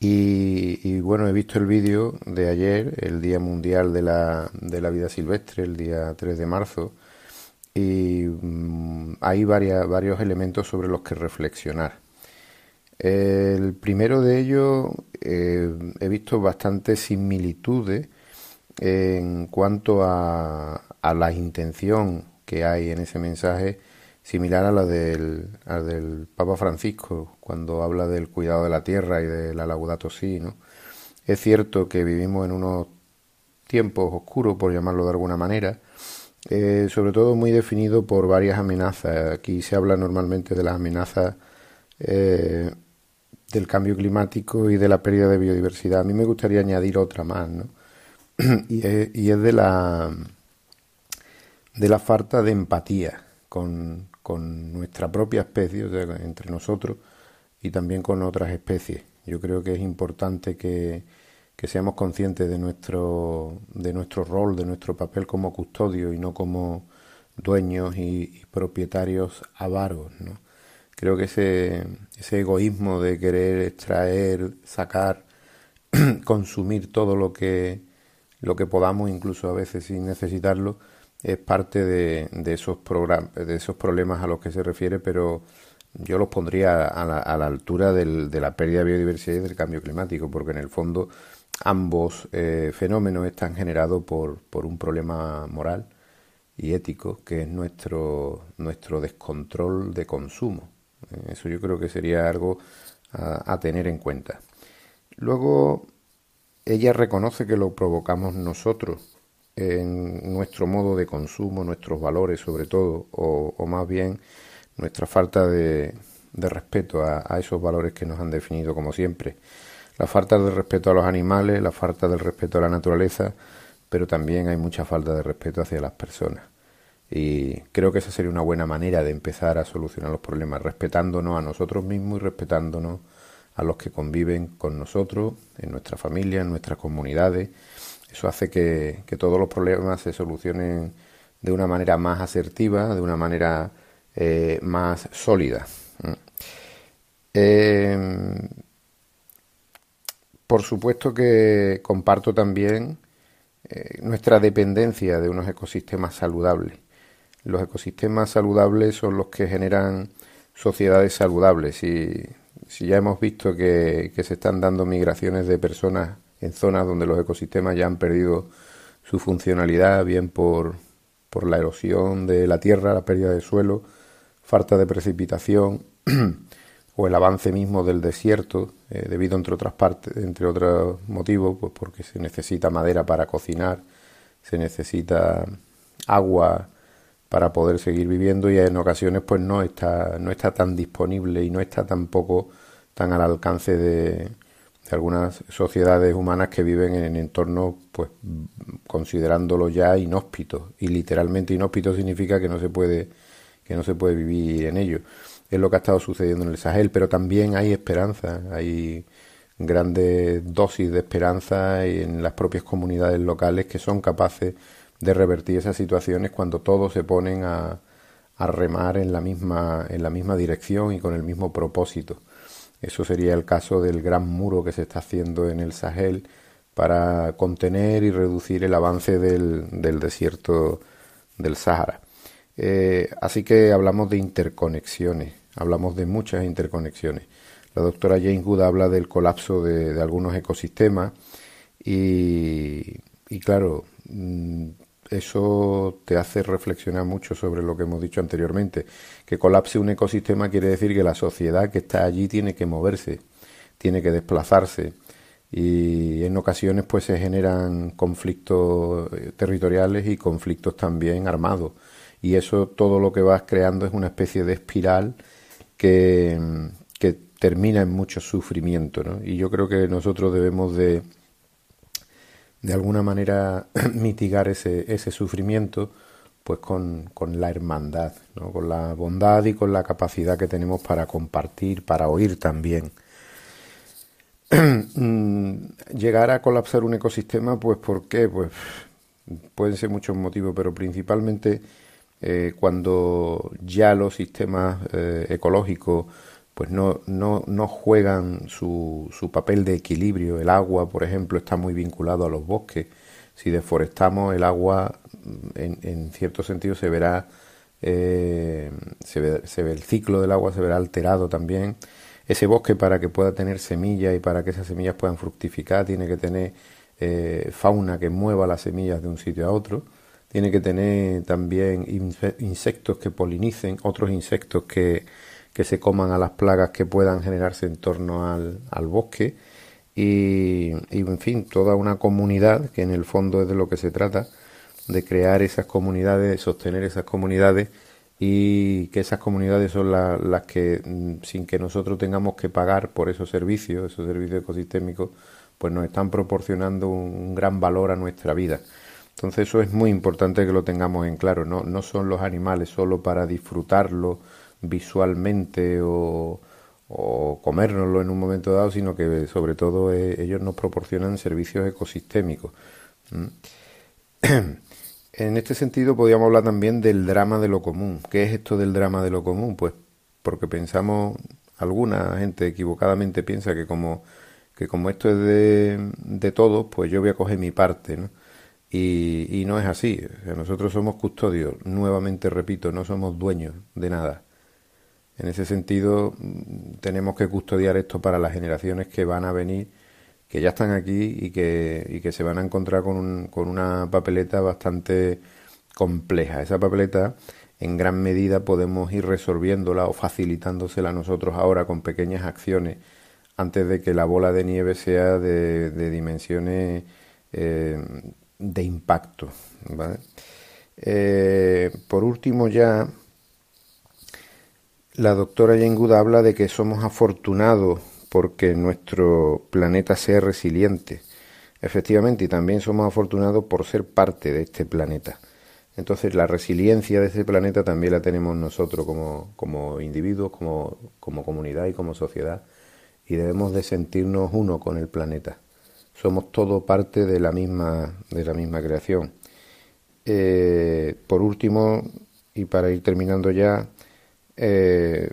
Y, bueno, he visto el vídeo de ayer, el Día Mundial de la, de la Vida Silvestre, el día 3 de marzo, y mm, hay varios elementos sobre los que reflexionar. El primero de ellos, eh, he visto bastantes similitudes en cuanto a, a la intención que hay en ese mensaje similar a la del, del Papa Francisco cuando habla del cuidado de la tierra y de la Laudato Si, ¿no? Es cierto que vivimos en unos tiempos oscuros, por llamarlo de alguna manera, eh, sobre todo muy definido por varias amenazas. Aquí se habla normalmente de las amenazas eh, del cambio climático y de la pérdida de biodiversidad. A mí me gustaría añadir otra más, ¿no? y, es, de la de la falta de empatía con, con nuestra propia especie, entre nosotros, y también con otras especies. Yo creo que es importante que, seamos conscientes de nuestro, de nuestro rol, de nuestro papel como custodio y no como dueños y, propietarios avaros. ¿no? Creo que ese, ese egoísmo de querer extraer, sacar, consumir todo lo que, lo que podamos, incluso a veces sin necesitarlo, es parte de, esos de esos problemas a los que se refiere, pero yo los pondría a la, altura de la pérdida de biodiversidad y del cambio climático, porque en el fondo ambos eh, fenómenos están generados por, por un problema moral y ético, que es nuestro, nuestro descontrol de consumo. Eh, eso yo creo que sería algo a tener en cuenta. Luego, ella reconoce que lo provocamos nosotros en nuestro modo de consumo, nuestros valores sobre todo, o, más bien nuestra falta de, respeto a, esos valores que nos han definido como siempre. La falta de respeto a los animales, la falta de respeto a la naturaleza, pero también hay mucha falta de respeto hacia las personas. Y creo que esa sería una buena manera de empezar a solucionar los problemas, respetándonos a nosotros mismos y respetándonos a los que conviven con nosotros, en nuestra familia, en nuestras comunidades. Eso hace que, todos los problemas se solucionen de una manera más asertiva, de una manera eh, más sólida. Eh, por supuesto que comparto también eh, nuestra dependencia de unos ecosistemas saludables. Los ecosistemas saludables son los que generan sociedades saludables. Y si ya hemos visto que, se están dando migraciones de personas en zonas donde los ecosistemas ya han perdido su funcionalidad, bien por, por la erosión de la tierra, la pérdida de suelo, falta de precipitación o el avance mismo del desierto, eh, debido entre otras partes, entre otros motivos, pues porque se necesita madera para cocinar, se necesita agua para poder seguir viviendo y en ocasiones pues no está, no está tan disponible y no está tampoco tan al alcance de, algunas sociedades humanas que viven en entornos pues considerándolo ya inhóspitos. Y literalmente inhóspito significa que no se puede que no se puede vivir en ello es lo que ha estado sucediendo en el Sahel pero también hay esperanza hay grandes dosis de esperanza en las propias comunidades locales que son capaces de revertir esas situaciones cuando todos se ponen a, remar en la misma en la misma dirección y con el mismo propósito. Eso sería el caso del gran muro que se está haciendo en el Sahel para contener y reducir el avance del, desierto del Sahara. Eh, así que hablamos de interconexiones, hablamos de muchas interconexiones. La doctora Jane Good habla del colapso de, algunos ecosistemas y, y claro, mm, eso te hace reflexionar mucho sobre lo que hemos dicho anteriormente. Que colapse un ecosistema quiere decir que la sociedad que está allí tiene que moverse, tiene que desplazarse y en ocasiones pues se generan conflictos eh, territoriales y conflictos también armados y eso todo lo que vas creando es una especie de espiral que, termina en mucho sufrimiento ¿no? y yo creo que nosotros debemos de de alguna manera mitigar ese, ese sufrimiento pues con, con la hermandad, ¿no? con la bondad y con la capacidad que tenemos para compartir, para oír también. Llegar a colapsar un ecosistema, pues ¿por qué? Pues pueden ser muchos motivos, pero principalmente eh, cuando ya los sistemas eh, ecológicos pues no, no, no juegan su, su, papel de equilibrio. El agua, por ejemplo, está muy vinculado a los bosques. Si deforestamos el agua, en, en cierto sentido se verá, eh, se, ve, se ve el ciclo del agua, se verá alterado también. Ese bosque para que pueda tener semillas y para que esas semillas puedan fructificar, tiene que tener eh, fauna que mueva las semillas de un sitio a otro. Tiene que tener también insectos que polinicen, otros insectos que, que se coman a las plagas que puedan generarse en torno al, al bosque y, en fin, toda una comunidad, que en el fondo es de lo que se trata, de crear esas comunidades, de sostener esas comunidades y que esas comunidades son las que, mm, sin que nosotros tengamos que pagar por esos servicios, esos servicios ecosistémicos, pues nos están proporcionando un gran valor a nuestra vida. Entonces eso es muy importante que lo tengamos en claro, no, no son los animales solo para disfrutarlo, visualmente o, o comérnoslo en un momento dado, sino que sobre todo eh, ellos nos proporcionan servicios ecosistémicos. En este sentido podríamos hablar también del drama de lo común. ¿Qué es esto del drama de lo común? Pues porque pensamos, alguna gente equivocadamente piensa que como, que como esto es de, de todos, pues yo voy a coger mi parte, ¿no? Y, no es así. nosotros somos custodios, nuevamente repito, no somos dueños de nada. En ese sentido, mm, tenemos que custodiar esto para las generaciones que van a venir, que ya están aquí y que, y que se van a encontrar con, un, con una papeleta bastante compleja. Esa papeleta, en gran medida, podemos ir resolviéndola o facilitándosela nosotros ahora con pequeñas acciones antes de que la bola de nieve sea de, dimensiones eh, de impacto. Eh, por último ya, la doctora Yenguda habla de que somos afortunados porque nuestro planeta sea resiliente. Efectivamente, y también somos afortunados por ser parte de este planeta. Entonces la resiliencia de este planeta también la tenemos nosotros como, como individuos, como, como comunidad y como sociedad. Y debemos de sentirnos uno con el planeta. Somos todo parte de la misma, de la misma creación. Eh, por último, y para ir terminando ya, eh,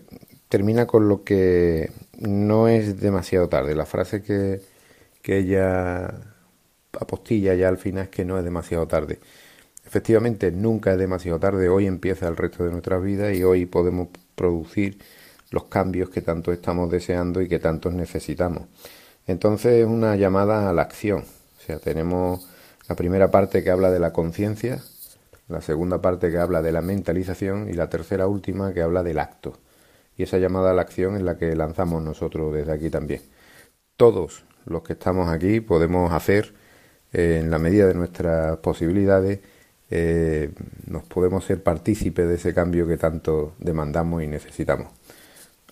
termina con lo que no es demasiado tarde. La frase que, que ella apostilla ya al final es que no es demasiado tarde. Efectivamente, nunca es demasiado tarde, hoy empieza el resto de nuestras vidas y hoy podemos producir los cambios que tanto estamos deseando y que tantos necesitamos. Entonces es una llamada a la acción. O sea, tenemos la primera parte que habla de la conciencia, la segunda parte que habla de la mentalización y la tercera última que habla del acto. Y esa llamada a la acción es la que lanzamos nosotros desde aquí también. Todos los que estamos aquí podemos hacer, eh, en la medida de nuestras posibilidades, eh, nos podemos ser partícipes de ese cambio que tanto demandamos y necesitamos.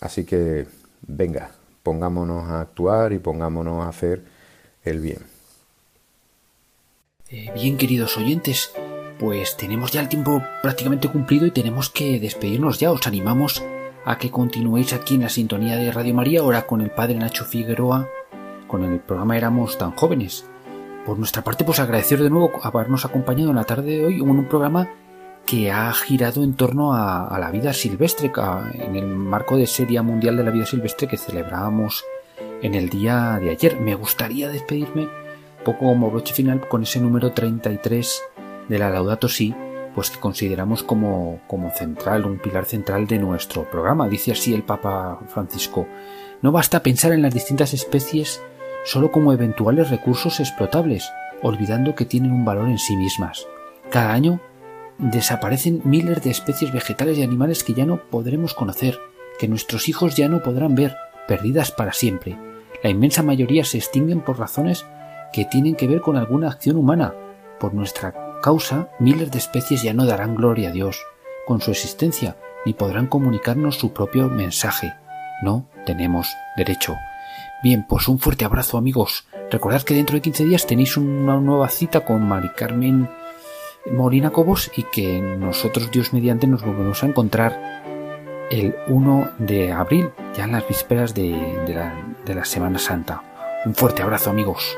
Así que venga, pongámonos a actuar y pongámonos a hacer el bien. Eh, bien, queridos oyentes, pues tenemos ya el tiempo prácticamente cumplido y tenemos que despedirnos ya. Os animamos a que continuéis aquí en la sintonía de Radio María, ahora con el Padre Nacho Figueroa, con el programa Éramos tan jóvenes. Por nuestra parte, pues agradecer de nuevo habernos acompañado en la tarde de hoy en un programa que ha girado en torno a, la vida silvestre, en el marco de Serie Mundial de la Vida Silvestre que celebrábamos en el día de ayer. Me gustaría despedirme, poco como broche final, con ese número 33 de la Laudato Si, pues que consideramos como, como central, un pilar central de nuestro programa. Dice así el Papa Francisco, no basta pensar en las distintas especies solo como eventuales recursos explotables, olvidando que tienen un valor en sí mismas. Cada año desaparecen miles de especies vegetales y animales que ya no podremos conocer, que nuestros hijos ya no podrán ver, perdidas para siempre. La inmensa mayoría se extinguen por razones que tienen que ver con alguna acción humana. Por nuestra causa, miles de especies ya no darán gloria a Dios con su existencia, ni podrán comunicarnos su propio mensaje. No tenemos derecho. Bien, pues un fuerte abrazo amigos. Recordad que dentro de 15 días tenéis una nueva cita con Mari Carmen Molina Cobos y que nosotros, Dios mediante, nos volvemos a encontrar el 1 de abril, ya en las vísperas de, la, de la Semana Santa. Un fuerte abrazo amigos.